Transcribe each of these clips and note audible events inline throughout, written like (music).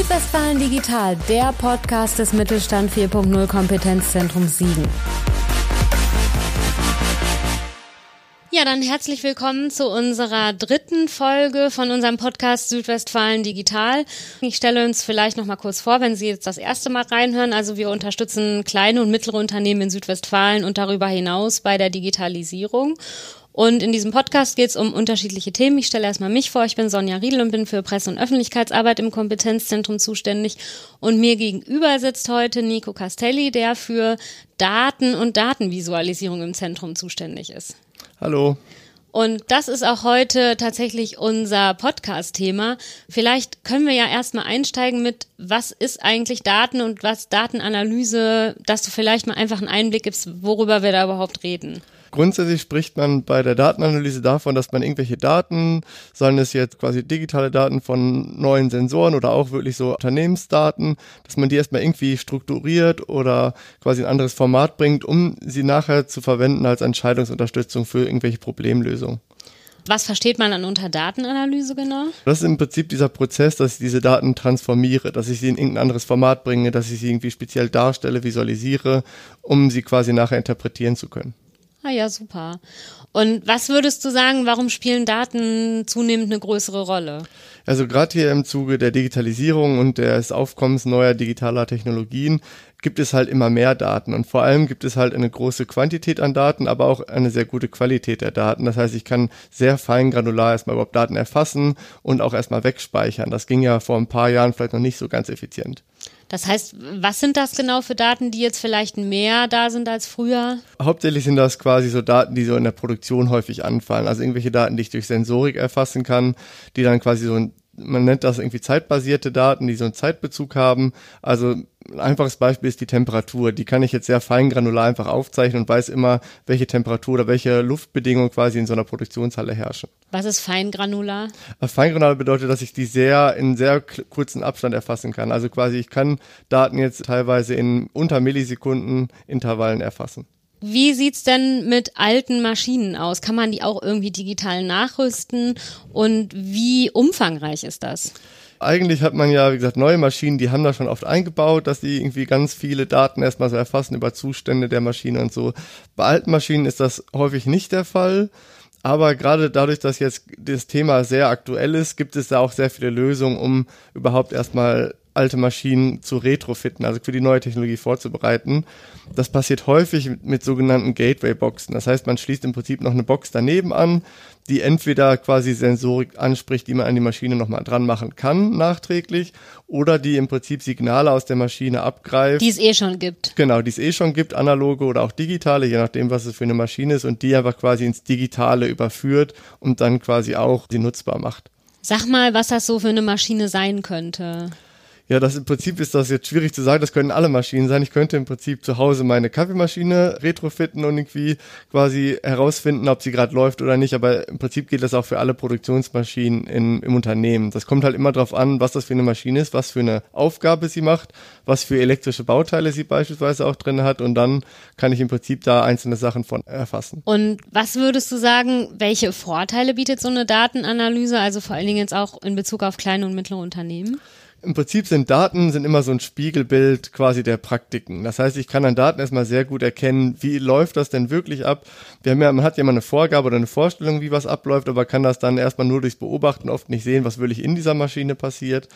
Südwestfalen Digital, der Podcast des Mittelstand 4.0 Kompetenzzentrums Siegen. Ja, dann herzlich willkommen zu unserer dritten Folge von unserem Podcast Südwestfalen Digital. Ich stelle uns vielleicht noch mal kurz vor, wenn Sie jetzt das erste Mal reinhören. Also wir unterstützen kleine und mittlere Unternehmen in Südwestfalen und darüber hinaus bei der Digitalisierung. Und in diesem Podcast geht es um unterschiedliche Themen. Ich stelle erstmal mich vor. Ich bin Sonja Riedel und bin für Presse- und Öffentlichkeitsarbeit im Kompetenzzentrum zuständig. Und mir gegenüber sitzt heute Nico Castelli, der für Daten und Datenvisualisierung im Zentrum zuständig ist. Hallo. Und das ist auch heute tatsächlich unser Podcast-Thema. Vielleicht können wir ja erstmal einsteigen mit, was ist eigentlich Daten und was Datenanalyse, dass du vielleicht mal einfach einen Einblick gibst, worüber wir da überhaupt reden. Grundsätzlich spricht man bei der Datenanalyse davon, dass man irgendwelche Daten, seien es jetzt quasi digitale Daten von neuen Sensoren oder auch wirklich so Unternehmensdaten, dass man die erstmal irgendwie strukturiert oder quasi ein anderes Format bringt, um sie nachher zu verwenden als Entscheidungsunterstützung für irgendwelche Problemlösungen. Was versteht man dann unter Datenanalyse genau? Das ist im Prinzip dieser Prozess, dass ich diese Daten transformiere, dass ich sie in irgendein anderes Format bringe, dass ich sie irgendwie speziell darstelle, visualisiere, um sie quasi nachher interpretieren zu können. Ah ja, super. Und was würdest du sagen, warum spielen Daten zunehmend eine größere Rolle? Also gerade hier im Zuge der Digitalisierung und des Aufkommens neuer digitaler Technologien gibt es halt immer mehr Daten und vor allem gibt es halt eine große Quantität an Daten, aber auch eine sehr gute Qualität der Daten. Das heißt, ich kann sehr fein granular erstmal überhaupt Daten erfassen und auch erstmal wegspeichern. Das ging ja vor ein paar Jahren vielleicht noch nicht so ganz effizient. Das heißt, was sind das genau für Daten, die jetzt vielleicht mehr da sind als früher? Hauptsächlich sind das quasi so Daten, die so in der Produktion häufig anfallen. Also irgendwelche Daten, die ich durch Sensorik erfassen kann, die dann quasi so ein man nennt das irgendwie zeitbasierte Daten, die so einen Zeitbezug haben. Also ein einfaches Beispiel ist die Temperatur. Die kann ich jetzt sehr fein granular einfach aufzeichnen und weiß immer, welche Temperatur oder welche Luftbedingungen quasi in so einer Produktionshalle herrschen. Was ist feingranular? Feingranular bedeutet, dass ich die sehr in sehr kurzen Abstand erfassen kann. Also quasi ich kann Daten jetzt teilweise in unter Millisekunden Intervallen erfassen. Wie sieht's denn mit alten Maschinen aus? Kann man die auch irgendwie digital nachrüsten? Und wie umfangreich ist das? Eigentlich hat man ja, wie gesagt, neue Maschinen, die haben da schon oft eingebaut, dass die irgendwie ganz viele Daten erstmal so erfassen über Zustände der Maschine und so. Bei alten Maschinen ist das häufig nicht der Fall. Aber gerade dadurch, dass jetzt das Thema sehr aktuell ist, gibt es da auch sehr viele Lösungen, um überhaupt erstmal alte Maschinen zu retrofitten, also für die neue Technologie vorzubereiten. Das passiert häufig mit sogenannten Gateway-Boxen. Das heißt, man schließt im Prinzip noch eine Box daneben an, die entweder quasi Sensorik anspricht, die man an die Maschine nochmal dran machen kann, nachträglich, oder die im Prinzip Signale aus der Maschine abgreift. Die es eh schon gibt. Genau, die es eh schon gibt, analoge oder auch digitale, je nachdem, was es für eine Maschine ist, und die einfach quasi ins Digitale überführt und dann quasi auch sie nutzbar macht. Sag mal, was das so für eine Maschine sein könnte. Ja, das im Prinzip ist das jetzt schwierig zu sagen. Das können alle Maschinen sein. Ich könnte im Prinzip zu Hause meine Kaffeemaschine retrofitten und irgendwie quasi herausfinden, ob sie gerade läuft oder nicht. Aber im Prinzip geht das auch für alle Produktionsmaschinen in, im Unternehmen. Das kommt halt immer darauf an, was das für eine Maschine ist, was für eine Aufgabe sie macht, was für elektrische Bauteile sie beispielsweise auch drin hat. Und dann kann ich im Prinzip da einzelne Sachen von erfassen. Und was würdest du sagen, welche Vorteile bietet so eine Datenanalyse? Also vor allen Dingen jetzt auch in Bezug auf kleine und mittlere Unternehmen? Im Prinzip sind Daten sind immer so ein Spiegelbild quasi der Praktiken. Das heißt, ich kann an Daten erstmal sehr gut erkennen, wie läuft das denn wirklich ab. Wir haben ja, man hat ja immer eine Vorgabe oder eine Vorstellung, wie was abläuft, aber kann das dann erstmal nur durchs Beobachten oft nicht sehen, was wirklich in dieser Maschine passiert.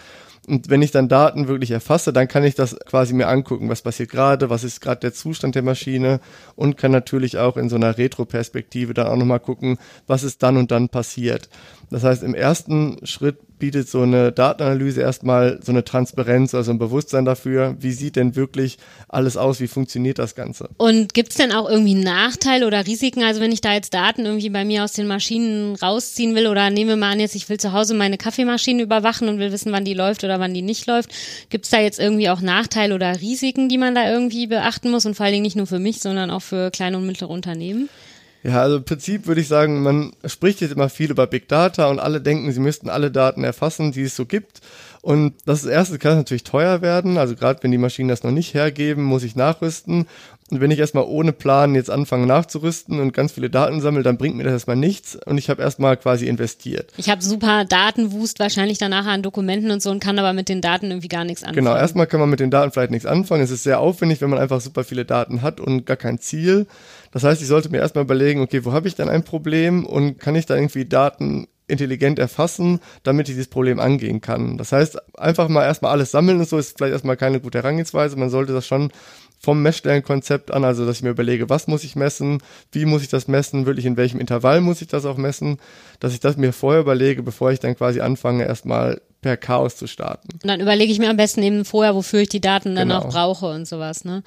Und wenn ich dann Daten wirklich erfasse, dann kann ich das quasi mir angucken, was passiert gerade, was ist gerade der Zustand der Maschine und kann natürlich auch in so einer Retro-Perspektive dann auch nochmal gucken, was ist dann und dann passiert. Das heißt, im ersten Schritt bietet so eine Datenanalyse erstmal so eine Transparenz, also ein Bewusstsein dafür, wie sieht denn wirklich alles aus, wie funktioniert das Ganze. Und gibt es denn auch irgendwie Nachteile oder Risiken? Also wenn ich da jetzt Daten irgendwie bei mir aus den Maschinen rausziehen will oder nehme mal an, jetzt ich will zu Hause meine Kaffeemaschine überwachen und will wissen, wann die läuft oder wann die nicht läuft, gibt es da jetzt irgendwie auch Nachteile oder Risiken, die man da irgendwie beachten muss und vor allen Dingen nicht nur für mich, sondern auch für kleine und mittlere Unternehmen? Ja, also im Prinzip würde ich sagen, man spricht jetzt immer viel über Big Data und alle denken, sie müssten alle Daten erfassen, die es so gibt. Und das erste kann natürlich teuer werden. Also gerade wenn die Maschinen das noch nicht hergeben, muss ich nachrüsten. Und wenn ich erstmal ohne Plan jetzt anfange nachzurüsten und ganz viele Daten sammle, dann bringt mir das erstmal nichts und ich habe erstmal quasi investiert. Ich habe super Datenwust wahrscheinlich danach an Dokumenten und so und kann aber mit den Daten irgendwie gar nichts anfangen. Genau, erstmal kann man mit den Daten vielleicht nichts anfangen. Es ist sehr aufwendig, wenn man einfach super viele Daten hat und gar kein Ziel. Das heißt, ich sollte mir erstmal überlegen, okay, wo habe ich denn ein Problem und kann ich da irgendwie Daten intelligent erfassen, damit ich dieses Problem angehen kann. Das heißt, einfach mal erstmal alles sammeln und so ist vielleicht erstmal keine gute Herangehensweise. Man sollte das schon vom Messstellenkonzept an, also dass ich mir überlege, was muss ich messen, wie muss ich das messen, wirklich in welchem Intervall muss ich das auch messen, dass ich das mir vorher überlege, bevor ich dann quasi anfange, erstmal per Chaos zu starten. Und dann überlege ich mir am besten eben vorher, wofür ich die Daten dann genau. auch brauche und sowas. Ne?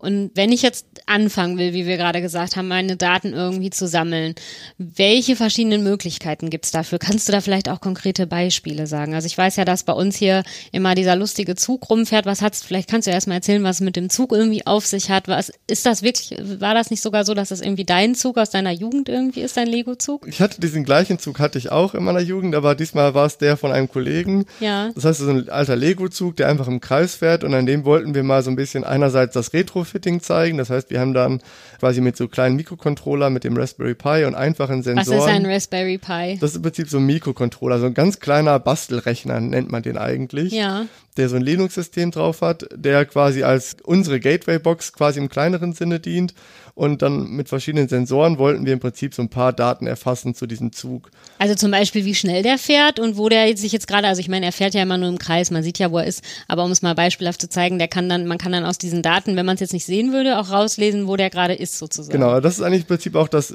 Und wenn ich jetzt anfangen will, wie wir gerade gesagt haben, meine Daten irgendwie zu sammeln, welche verschiedenen Möglichkeiten gibt's dafür? Kannst du da vielleicht auch konkrete Beispiele sagen? Also ich weiß ja, dass bei uns hier immer dieser lustige Zug rumfährt. Was hat's? Vielleicht kannst du erst mal erzählen, was mit dem Zug irgendwie auf sich hat. Was ist das wirklich? War das nicht sogar so, dass das irgendwie dein Zug aus deiner Jugend irgendwie ist, dein Lego-Zug? Ich hatte diesen gleichen Zug hatte ich auch in meiner Jugend, aber diesmal war es der von einem Kollegen ja. Das heißt, so ein alter Lego-Zug, der einfach im Kreis fährt und an dem wollten wir mal so ein bisschen einerseits das Retrofitting zeigen. Das heißt, wir haben dann quasi mit so kleinen Mikrocontroller mit dem Raspberry Pi und einfachen Sensoren. Was ist ein Raspberry Pi? Das ist im Prinzip so ein Mikrocontroller, so ein ganz kleiner Bastelrechner nennt man den eigentlich. Ja der so ein Linux-System drauf hat, der quasi als unsere Gateway-Box quasi im kleineren Sinne dient und dann mit verschiedenen Sensoren wollten wir im Prinzip so ein paar Daten erfassen zu diesem Zug. Also zum Beispiel, wie schnell der fährt und wo der sich jetzt gerade, also ich meine, er fährt ja immer nur im Kreis, man sieht ja, wo er ist, aber um es mal beispielhaft zu zeigen, der kann dann, man kann dann aus diesen Daten, wenn man es jetzt nicht sehen würde, auch rauslesen, wo der gerade ist sozusagen. Genau, das ist eigentlich im Prinzip auch das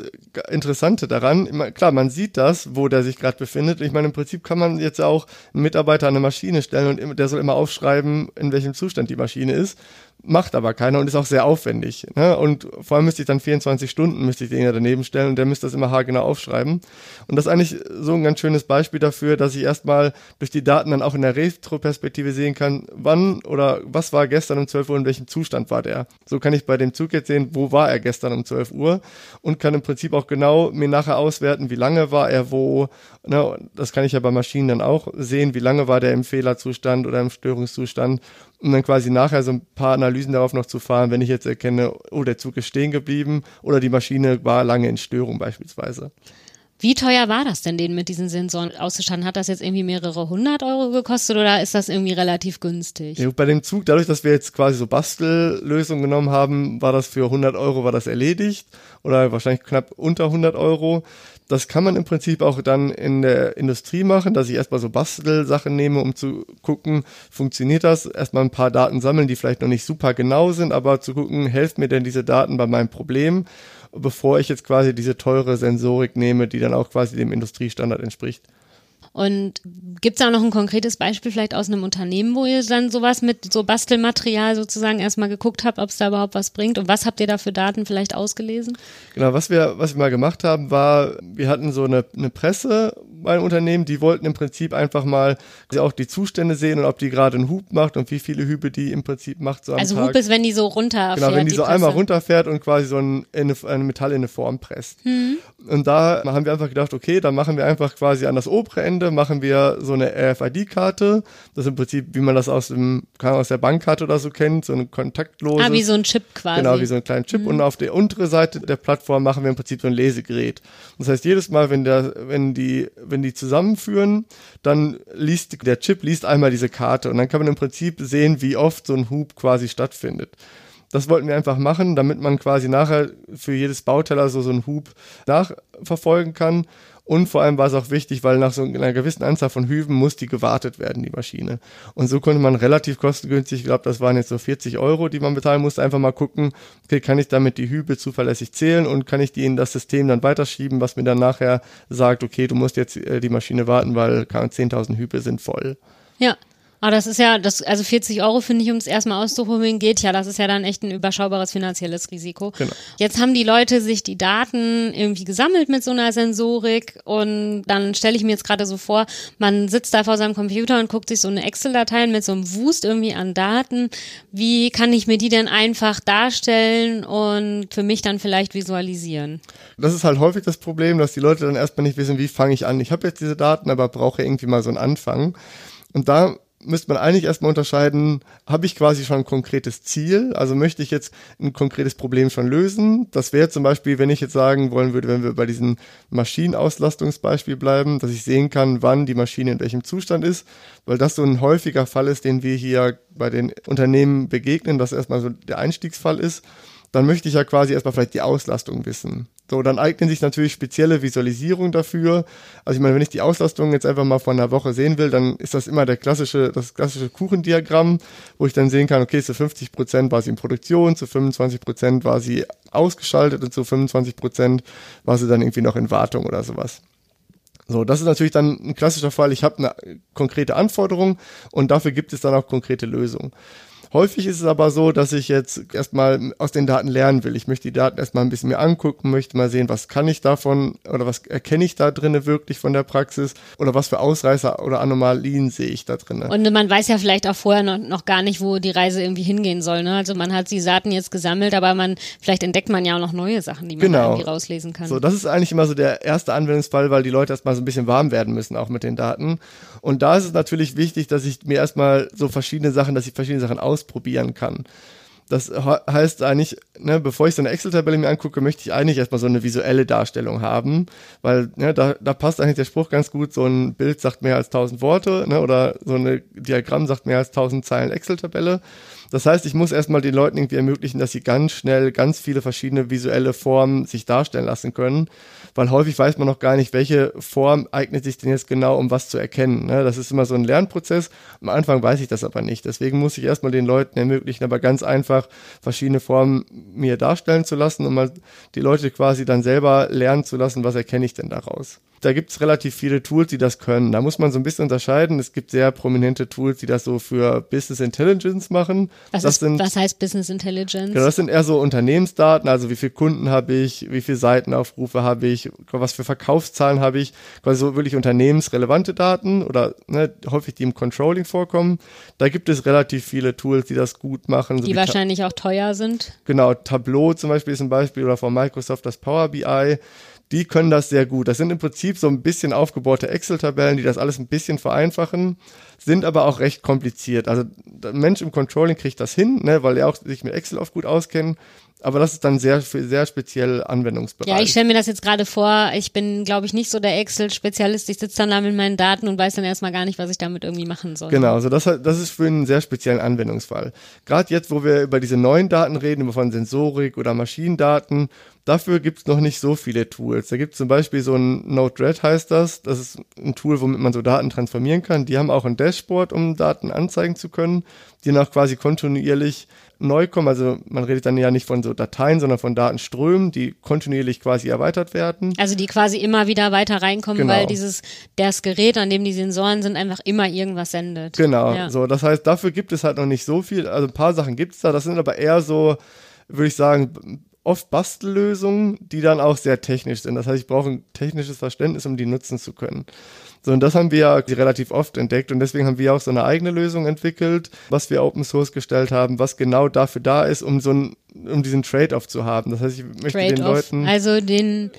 Interessante daran. Klar, man sieht das, wo der sich gerade befindet. Ich meine, im Prinzip kann man jetzt auch einen Mitarbeiter an eine Maschine stellen und der soll immer aufschreiben, in welchem Zustand die Maschine ist macht aber keiner und ist auch sehr aufwendig. Ne? Und vor allem müsste ich dann 24 Stunden müsste ich den ja daneben stellen und der müsste das immer haargenau aufschreiben. Und das ist eigentlich so ein ganz schönes Beispiel dafür, dass ich erstmal durch die Daten dann auch in der Retroperspektive sehen kann, wann oder was war gestern um 12 Uhr, in welchem Zustand war der. So kann ich bei dem Zug jetzt sehen, wo war er gestern um 12 Uhr und kann im Prinzip auch genau mir nachher auswerten, wie lange war er wo. Ne? Das kann ich ja bei Maschinen dann auch sehen, wie lange war der im Fehlerzustand oder im Störungszustand um dann quasi nachher so ein paar Analysen darauf noch zu fahren, wenn ich jetzt erkenne, oh, der Zug ist stehen geblieben oder die Maschine war lange in Störung beispielsweise. Wie teuer war das denn, den mit diesen Sensoren auszustatten? Hat das jetzt irgendwie mehrere hundert Euro gekostet oder ist das irgendwie relativ günstig? Ja, bei dem Zug, dadurch, dass wir jetzt quasi so Bastellösungen genommen haben, war das für 100 Euro war das erledigt oder wahrscheinlich knapp unter 100 Euro. Das kann man im Prinzip auch dann in der Industrie machen, dass ich erstmal so Bastelsachen nehme, um zu gucken, funktioniert das? Erstmal ein paar Daten sammeln, die vielleicht noch nicht super genau sind, aber zu gucken, helfen mir denn diese Daten bei meinem Problem, bevor ich jetzt quasi diese teure Sensorik nehme, die dann auch quasi dem Industriestandard entspricht. Und gibt es da noch ein konkretes Beispiel vielleicht aus einem Unternehmen, wo ihr dann sowas mit so Bastelmaterial sozusagen erstmal geguckt habt, ob es da überhaupt was bringt? Und was habt ihr da für Daten vielleicht ausgelesen? Genau, was wir, was wir mal gemacht haben, war, wir hatten so eine, eine Presse bei Unternehmen, die wollten im Prinzip einfach mal auch die Zustände sehen und ob die gerade einen Hub macht und wie viele Hübe die im Prinzip macht. So also Tag. Hub ist, wenn die so runterfährt. Genau, wenn die, die so Presse. einmal runterfährt und quasi so ein, eine, eine Metall in eine Form presst. Mhm. Und da haben wir einfach gedacht, okay, dann machen wir einfach quasi an das obere Ende, machen wir so eine RFID-Karte. Das ist im Prinzip, wie man das aus dem, aus der Bankkarte oder so kennt, so eine kontaktlose. Ah, wie so ein Chip quasi. Genau, wie so ein kleiner Chip. Mhm. Und auf der unteren Seite der Plattform machen wir im Prinzip so ein Lesegerät. Das heißt, jedes Mal, wenn der, wenn die, wenn die zusammenführen, dann liest, der Chip liest einmal diese Karte und dann kann man im Prinzip sehen, wie oft so ein Hub quasi stattfindet. Das wollten wir einfach machen, damit man quasi nachher für jedes Bauteil also so einen Hub nachverfolgen kann. Und vor allem war es auch wichtig, weil nach so einer gewissen Anzahl von Hüben muss die gewartet werden, die Maschine. Und so konnte man relativ kostengünstig, ich glaube, das waren jetzt so 40 Euro, die man bezahlen musste, einfach mal gucken, okay, kann ich damit die Hübe zuverlässig zählen und kann ich die in das System dann weiterschieben, was mir dann nachher sagt, okay, du musst jetzt äh, die Maschine warten, weil 10.000 Hübe sind voll. Ja, aber das ist ja, das, also 40 Euro finde ich, um es erstmal auszuprobieren, geht ja. Das ist ja dann echt ein überschaubares finanzielles Risiko. Genau. Jetzt haben die Leute sich die Daten irgendwie gesammelt mit so einer Sensorik und dann stelle ich mir jetzt gerade so vor, man sitzt da vor seinem Computer und guckt sich so eine Excel-Datei mit so einem Wust irgendwie an Daten. Wie kann ich mir die denn einfach darstellen und für mich dann vielleicht visualisieren? Das ist halt häufig das Problem, dass die Leute dann erstmal nicht wissen, wie fange ich an. Ich habe jetzt diese Daten, aber brauche irgendwie mal so einen Anfang. Und da müsste man eigentlich erstmal unterscheiden, habe ich quasi schon ein konkretes Ziel? Also möchte ich jetzt ein konkretes Problem schon lösen? Das wäre zum Beispiel, wenn ich jetzt sagen wollen würde, wenn wir bei diesem Maschinenauslastungsbeispiel bleiben, dass ich sehen kann, wann die Maschine in welchem Zustand ist, weil das so ein häufiger Fall ist, den wir hier bei den Unternehmen begegnen, dass erstmal so der Einstiegsfall ist dann möchte ich ja quasi erstmal vielleicht die Auslastung wissen. So, dann eignen sich natürlich spezielle Visualisierungen dafür. Also ich meine, wenn ich die Auslastung jetzt einfach mal von einer Woche sehen will, dann ist das immer der klassische, das klassische Kuchendiagramm, wo ich dann sehen kann, okay, zu 50 Prozent war sie in Produktion, zu 25 Prozent war sie ausgeschaltet und zu 25 Prozent war sie dann irgendwie noch in Wartung oder sowas. So, das ist natürlich dann ein klassischer Fall. Ich habe eine konkrete Anforderung und dafür gibt es dann auch konkrete Lösungen. Häufig ist es aber so, dass ich jetzt erstmal aus den Daten lernen will. Ich möchte die Daten erstmal ein bisschen mehr angucken, möchte mal sehen, was kann ich davon oder was erkenne ich da drinnen wirklich von der Praxis oder was für Ausreißer oder Anomalien sehe ich da drinnen. Und man weiß ja vielleicht auch vorher noch, noch gar nicht, wo die Reise irgendwie hingehen soll. Ne? Also man hat die Daten jetzt gesammelt, aber man vielleicht entdeckt man ja auch noch neue Sachen, die man genau. irgendwie rauslesen kann. So, das ist eigentlich immer so der erste Anwendungsfall, weil die Leute erstmal so ein bisschen warm werden müssen, auch mit den Daten. Und da ist es natürlich wichtig, dass ich mir erstmal so verschiedene Sachen, dass ich verschiedene Sachen aus ausprobieren kann. Das heißt eigentlich, ne, bevor ich so eine Excel-Tabelle mir angucke, möchte ich eigentlich erstmal so eine visuelle Darstellung haben, weil ne, da, da passt eigentlich der Spruch ganz gut, so ein Bild sagt mehr als tausend Worte ne, oder so ein Diagramm sagt mehr als tausend Zeilen Excel-Tabelle. Das heißt, ich muss erstmal den Leuten irgendwie ermöglichen, dass sie ganz schnell ganz viele verschiedene visuelle Formen sich darstellen lassen können, weil häufig weiß man noch gar nicht, welche Form eignet sich denn jetzt genau, um was zu erkennen. Ne? Das ist immer so ein Lernprozess. Am Anfang weiß ich das aber nicht. Deswegen muss ich erstmal den Leuten ermöglichen, aber ganz einfach verschiedene Formen mir darstellen zu lassen, um mal die Leute quasi dann selber lernen zu lassen, was erkenne ich denn daraus da gibt es relativ viele Tools, die das können. Da muss man so ein bisschen unterscheiden. Es gibt sehr prominente Tools, die das so für Business Intelligence machen. Was, das ist, sind, was heißt Business Intelligence? Genau, das sind eher so Unternehmensdaten, also wie viele Kunden habe ich, wie viele Seitenaufrufe habe ich, was für Verkaufszahlen habe ich, quasi so wirklich unternehmensrelevante Daten oder ne, häufig die im Controlling vorkommen. Da gibt es relativ viele Tools, die das gut machen. So die wahrscheinlich auch teuer sind. Genau, Tableau zum Beispiel ist ein Beispiel oder von Microsoft das Power BI die können das sehr gut. Das sind im Prinzip so ein bisschen aufgebaute Excel-Tabellen, die das alles ein bisschen vereinfachen, sind aber auch recht kompliziert. Also der Mensch im Controlling kriegt das hin, ne, weil er auch sich mit Excel oft gut auskennt aber das ist dann sehr, sehr speziell Anwendungsbereich. Ja, ich stelle mir das jetzt gerade vor. Ich bin, glaube ich, nicht so der Excel-Spezialist. Ich sitze dann da mit meinen Daten und weiß dann erstmal gar nicht, was ich damit irgendwie machen soll. Genau, also das, das ist für einen sehr speziellen Anwendungsfall. Gerade jetzt, wo wir über diese neuen Daten reden, über von Sensorik oder Maschinendaten, dafür gibt es noch nicht so viele Tools. Da gibt es zum Beispiel so ein Node-RED heißt das. Das ist ein Tool, womit man so Daten transformieren kann. Die haben auch ein Dashboard, um Daten anzeigen zu können, die dann auch quasi kontinuierlich neu kommen. Also man redet dann ja nicht von so Dateien, sondern von Datenströmen, die kontinuierlich quasi erweitert werden. Also die quasi immer wieder weiter reinkommen, genau. weil dieses das Gerät, an dem die Sensoren sind, einfach immer irgendwas sendet. Genau. Ja. So, das heißt, dafür gibt es halt noch nicht so viel. Also ein paar Sachen gibt es da. Das sind aber eher so, würde ich sagen, oft Bastellösungen, die dann auch sehr technisch sind. Das heißt, ich brauche ein technisches Verständnis, um die nutzen zu können. So, und das haben wir ja relativ oft entdeckt und deswegen haben wir auch so eine eigene Lösung entwickelt, was wir Open Source gestellt haben, was genau dafür da ist, um so ein, um diesen Trade-off zu haben. Das heißt, ich möchte den Leuten. Also den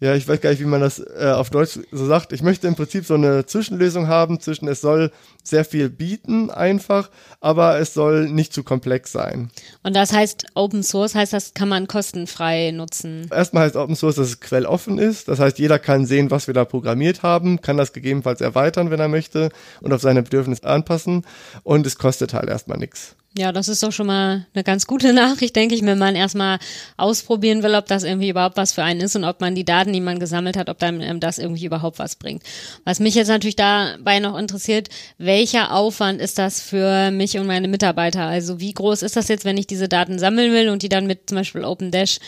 ja, ich weiß gar nicht, wie man das äh, auf Deutsch so sagt. Ich möchte im Prinzip so eine Zwischenlösung haben zwischen es soll sehr viel bieten einfach, aber es soll nicht zu komplex sein. Und das heißt Open Source heißt das kann man kostenfrei nutzen. Erstmal heißt Open Source, dass es quelloffen ist. Das heißt, jeder kann sehen, was wir da programmiert haben, kann das gegebenenfalls erweitern, wenn er möchte und auf seine Bedürfnisse anpassen und es kostet halt erstmal nichts. Ja, das ist doch schon mal eine ganz gute (laughs) Nachricht, denke ich, wenn man erstmal ausprobieren will, ob das irgendwie überhaupt was für einen ist und ob man die Daten, die man gesammelt hat, ob dann ähm, das irgendwie überhaupt was bringt. Was mich jetzt natürlich dabei noch interessiert, welcher Aufwand ist das für mich und meine Mitarbeiter? Also wie groß ist das jetzt, wenn ich diese Daten sammeln will und die dann mit zum Beispiel OpenDash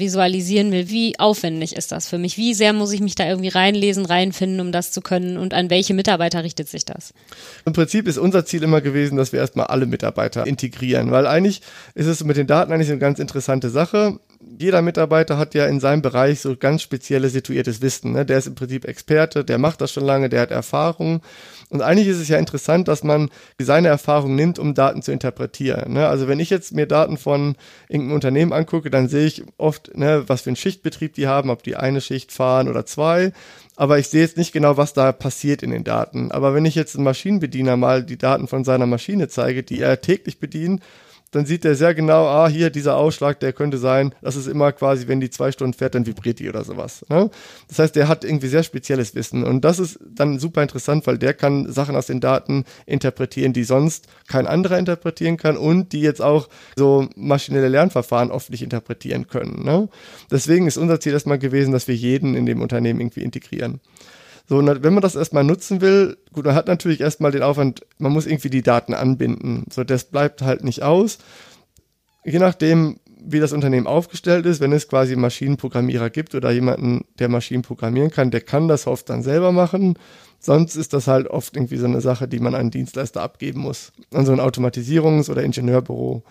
visualisieren will, wie aufwendig ist das für mich? Wie sehr muss ich mich da irgendwie reinlesen, reinfinden, um das zu können? Und an welche Mitarbeiter richtet sich das? Im Prinzip ist unser Ziel immer gewesen, dass wir erstmal alle Mitarbeiter integrieren, weil eigentlich ist es mit den Daten eigentlich eine ganz interessante Sache jeder Mitarbeiter hat ja in seinem Bereich so ganz spezielles situiertes Wissen. Ne? Der ist im Prinzip Experte, der macht das schon lange, der hat Erfahrung. Und eigentlich ist es ja interessant, dass man seine Erfahrung nimmt, um Daten zu interpretieren. Ne? Also wenn ich jetzt mir Daten von irgendeinem Unternehmen angucke, dann sehe ich oft, ne, was für einen Schichtbetrieb die haben, ob die eine Schicht fahren oder zwei aber ich sehe jetzt nicht genau, was da passiert in den Daten. Aber wenn ich jetzt einen Maschinenbediener mal die Daten von seiner Maschine zeige, die er täglich bedient, dann sieht er sehr genau, ah, hier dieser Ausschlag, der könnte sein, das ist immer quasi, wenn die zwei Stunden fährt, dann vibriert die oder sowas. Ne? Das heißt, der hat irgendwie sehr spezielles Wissen und das ist dann super interessant, weil der kann Sachen aus den Daten interpretieren, die sonst kein anderer interpretieren kann und die jetzt auch so maschinelle Lernverfahren oft nicht interpretieren können. Ne? Deswegen ist unser Ziel erstmal gewesen, dass wir jeden in dem Unternehmen irgendwie integrieren. So, wenn man das erstmal nutzen will, gut, man hat natürlich erstmal den Aufwand, man muss irgendwie die Daten anbinden. So, das bleibt halt nicht aus. Je nachdem, wie das Unternehmen aufgestellt ist, wenn es quasi Maschinenprogrammierer gibt oder jemanden, der Maschinen programmieren kann, der kann das oft dann selber machen. Sonst ist das halt oft irgendwie so eine Sache, die man an Dienstleister abgeben muss. An so ein Automatisierungs- oder Ingenieurbüro.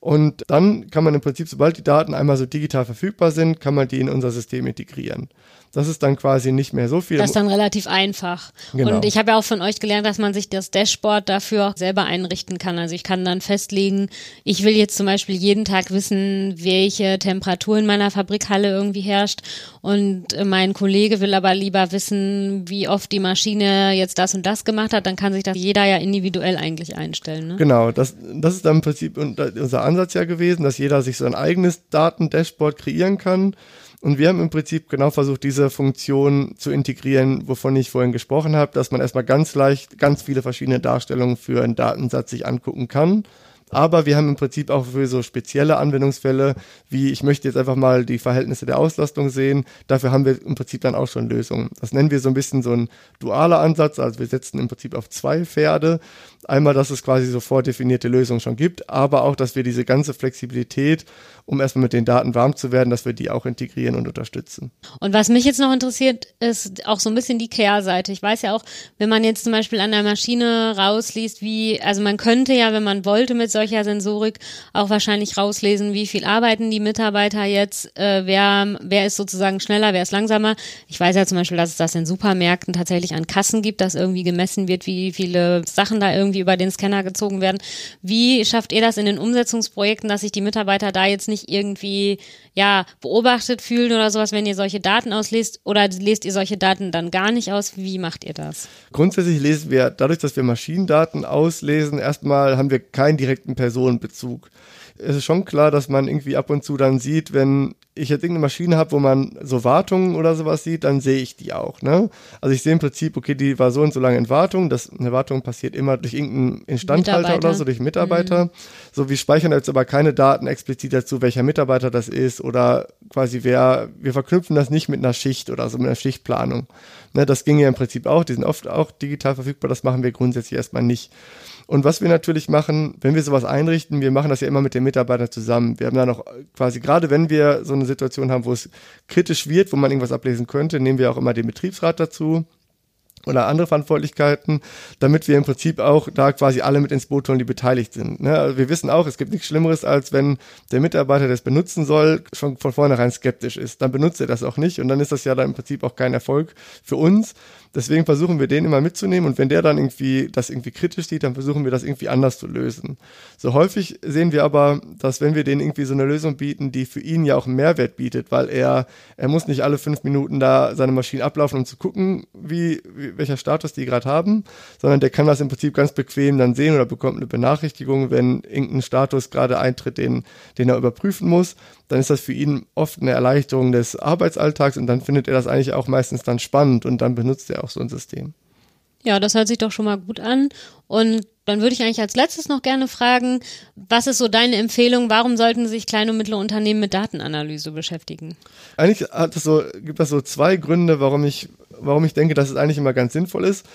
Und dann kann man im Prinzip, sobald die Daten einmal so digital verfügbar sind, kann man die in unser System integrieren. Das ist dann quasi nicht mehr so viel. Das ist dann relativ einfach. Genau. Und ich habe ja auch von euch gelernt, dass man sich das Dashboard dafür auch selber einrichten kann. Also ich kann dann festlegen, ich will jetzt zum Beispiel jeden Tag wissen, welche Temperatur in meiner Fabrikhalle irgendwie herrscht. Und mein Kollege will aber lieber wissen, wie oft die Maschine jetzt das und das gemacht hat. Dann kann sich das jeder ja individuell eigentlich einstellen. Ne? Genau, das, das ist dann im Prinzip unser Ansatz ja gewesen, dass jeder sich so ein eigenes Datendashboard kreieren kann und wir haben im Prinzip genau versucht, diese Funktion zu integrieren, wovon ich vorhin gesprochen habe, dass man erstmal ganz leicht ganz viele verschiedene Darstellungen für einen Datensatz sich angucken kann aber wir haben im Prinzip auch für so spezielle Anwendungsfälle, wie ich möchte jetzt einfach mal die Verhältnisse der Auslastung sehen, dafür haben wir im Prinzip dann auch schon Lösungen. Das nennen wir so ein bisschen so ein dualer Ansatz, also wir setzen im Prinzip auf zwei Pferde. Einmal, dass es quasi so vordefinierte Lösungen schon gibt, aber auch, dass wir diese ganze Flexibilität, um erstmal mit den Daten warm zu werden, dass wir die auch integrieren und unterstützen. Und was mich jetzt noch interessiert, ist auch so ein bisschen die Kehrseite. Ich weiß ja auch, wenn man jetzt zum Beispiel an der Maschine rausliest, wie, also man könnte ja, wenn man wollte, mit solchen solcher Sensorik auch wahrscheinlich rauslesen, wie viel arbeiten die Mitarbeiter jetzt, äh, wer, wer ist sozusagen schneller, wer ist langsamer. Ich weiß ja zum Beispiel, dass es das in Supermärkten tatsächlich an Kassen gibt, dass irgendwie gemessen wird, wie viele Sachen da irgendwie über den Scanner gezogen werden. Wie schafft ihr das in den Umsetzungsprojekten, dass sich die Mitarbeiter da jetzt nicht irgendwie ja beobachtet fühlen oder sowas, wenn ihr solche Daten auslest oder lest ihr solche Daten dann gar nicht aus? Wie macht ihr das? Grundsätzlich lesen wir dadurch, dass wir Maschinendaten auslesen, erstmal haben wir keinen direkten direkten Personenbezug. Es ist schon klar, dass man irgendwie ab und zu dann sieht, wenn ich jetzt irgendeine Maschine habe, wo man so Wartungen oder sowas sieht, dann sehe ich die auch. Ne? Also ich sehe im Prinzip, okay, die war so und so lange in Wartung. Das, eine Wartung passiert immer durch irgendeinen Instandhalter oder so, durch Mitarbeiter. Mhm. So, wir speichern jetzt aber keine Daten explizit dazu, welcher Mitarbeiter das ist oder quasi wer, wir verknüpfen das nicht mit einer Schicht oder so, mit einer Schichtplanung. Ne, das ging ja im Prinzip auch, die sind oft auch digital verfügbar, das machen wir grundsätzlich erstmal nicht. Und was wir natürlich machen, wenn wir sowas einrichten, wir machen das ja immer mit den Mitarbeitern zusammen. Wir haben da noch quasi, gerade wenn wir so eine Situation haben, wo es kritisch wird, wo man irgendwas ablesen könnte, nehmen wir auch immer den Betriebsrat dazu oder andere Verantwortlichkeiten, damit wir im Prinzip auch da quasi alle mit ins Boot holen, die beteiligt sind. Ne? Also wir wissen auch, es gibt nichts Schlimmeres, als wenn der Mitarbeiter, der es benutzen soll, schon von vornherein skeptisch ist. Dann benutzt er das auch nicht und dann ist das ja dann im Prinzip auch kein Erfolg für uns, Deswegen versuchen wir den immer mitzunehmen und wenn der dann irgendwie das irgendwie kritisch sieht, dann versuchen wir das irgendwie anders zu lösen. So häufig sehen wir aber, dass wenn wir denen irgendwie so eine Lösung bieten, die für ihn ja auch einen Mehrwert bietet, weil er, er muss nicht alle fünf Minuten da seine Maschine ablaufen, um zu gucken, wie, wie welcher Status die gerade haben, sondern der kann das im Prinzip ganz bequem dann sehen oder bekommt eine Benachrichtigung, wenn irgendein Status gerade eintritt, den, den er überprüfen muss dann ist das für ihn oft eine Erleichterung des Arbeitsalltags und dann findet er das eigentlich auch meistens dann spannend und dann benutzt er auch so ein System. Ja, das hört sich doch schon mal gut an. Und dann würde ich eigentlich als letztes noch gerne fragen, was ist so deine Empfehlung? Warum sollten sich kleine und mittlere Unternehmen mit Datenanalyse beschäftigen? Eigentlich hat es so, gibt es so zwei Gründe, warum ich, warum ich denke, dass es eigentlich immer ganz sinnvoll ist.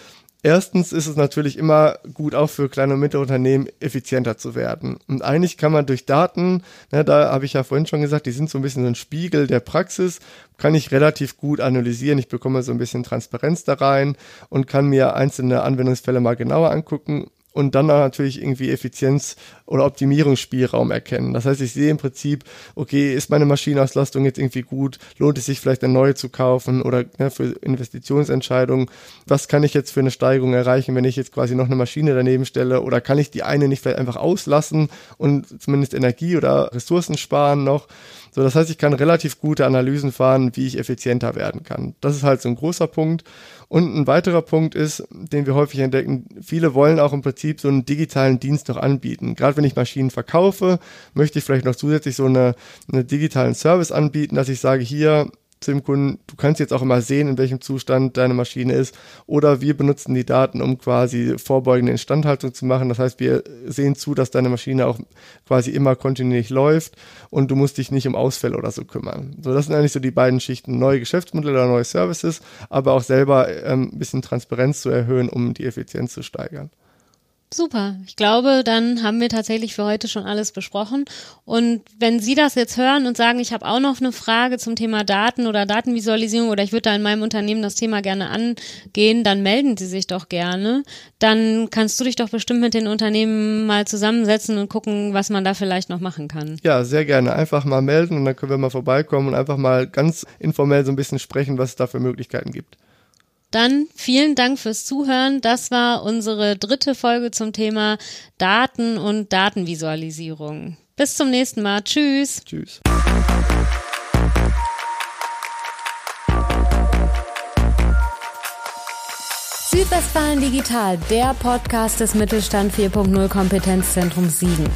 Erstens ist es natürlich immer gut, auch für kleine und mittlere Unternehmen effizienter zu werden. Und eigentlich kann man durch Daten, ne, da habe ich ja vorhin schon gesagt, die sind so ein bisschen so ein Spiegel der Praxis, kann ich relativ gut analysieren. Ich bekomme so ein bisschen Transparenz da rein und kann mir einzelne Anwendungsfälle mal genauer angucken und dann natürlich irgendwie Effizienz oder Optimierungsspielraum erkennen. Das heißt, ich sehe im Prinzip, okay, ist meine Maschinenauslastung jetzt irgendwie gut? Lohnt es sich vielleicht eine neue zu kaufen oder ne, für Investitionsentscheidungen? Was kann ich jetzt für eine Steigerung erreichen, wenn ich jetzt quasi noch eine Maschine daneben stelle? Oder kann ich die eine nicht vielleicht einfach auslassen und zumindest Energie oder Ressourcen sparen noch? So, das heißt, ich kann relativ gute Analysen fahren, wie ich effizienter werden kann. Das ist halt so ein großer Punkt. Und ein weiterer Punkt ist, den wir häufig entdecken, viele wollen auch im Prinzip so einen digitalen Dienst noch anbieten. Gerade wenn ich Maschinen verkaufe, möchte ich vielleicht noch zusätzlich so eine, eine digitalen Service anbieten, dass ich sage, hier, dem Kunden, du kannst jetzt auch immer sehen, in welchem Zustand deine Maschine ist. Oder wir benutzen die Daten, um quasi vorbeugende Instandhaltung zu machen. Das heißt, wir sehen zu, dass deine Maschine auch quasi immer kontinuierlich läuft und du musst dich nicht um Ausfälle oder so kümmern. So, das sind eigentlich so die beiden Schichten, neue Geschäftsmodelle oder neue Services, aber auch selber ähm, ein bisschen Transparenz zu erhöhen, um die Effizienz zu steigern. Super. Ich glaube, dann haben wir tatsächlich für heute schon alles besprochen. Und wenn Sie das jetzt hören und sagen, ich habe auch noch eine Frage zum Thema Daten oder Datenvisualisierung oder ich würde da in meinem Unternehmen das Thema gerne angehen, dann melden Sie sich doch gerne. Dann kannst du dich doch bestimmt mit den Unternehmen mal zusammensetzen und gucken, was man da vielleicht noch machen kann. Ja, sehr gerne. Einfach mal melden und dann können wir mal vorbeikommen und einfach mal ganz informell so ein bisschen sprechen, was es da für Möglichkeiten gibt. Dann vielen Dank fürs Zuhören. Das war unsere dritte Folge zum Thema Daten und Datenvisualisierung. Bis zum nächsten Mal. Tschüss. Tschüss. Südwestfalen Digital, der Podcast des Mittelstand 4.0 Kompetenzzentrums Siegen.